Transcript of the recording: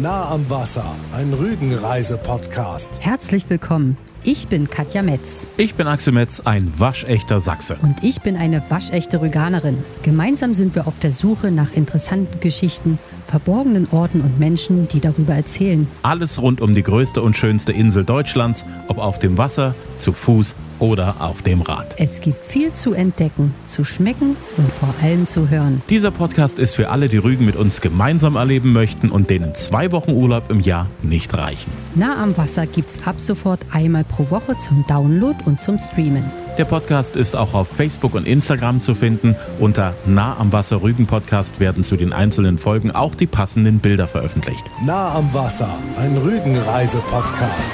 Nah am Wasser, ein Rügenreise-Podcast. Herzlich willkommen. Ich bin Katja Metz. Ich bin Axel Metz, ein waschechter Sachse. Und ich bin eine waschechte Rüganerin. Gemeinsam sind wir auf der Suche nach interessanten Geschichten, verborgenen Orten und Menschen, die darüber erzählen. Alles rund um die größte und schönste Insel Deutschlands, ob auf dem Wasser, zu Fuß oder auf dem Rad. Es gibt viel zu entdecken, zu schmecken und vor allem zu hören. Dieser Podcast ist für alle, die Rügen mit uns gemeinsam erleben möchten und denen zwei Wochen Urlaub im Jahr nicht reichen. Nah am Wasser gibt's ab sofort einmal pro Woche zum Download und zum Streamen. Der Podcast ist auch auf Facebook und Instagram zu finden. Unter Nah am Wasser Rügen Podcast werden zu den einzelnen Folgen auch die passenden Bilder veröffentlicht. Nah am Wasser, ein Rügenreise-Podcast.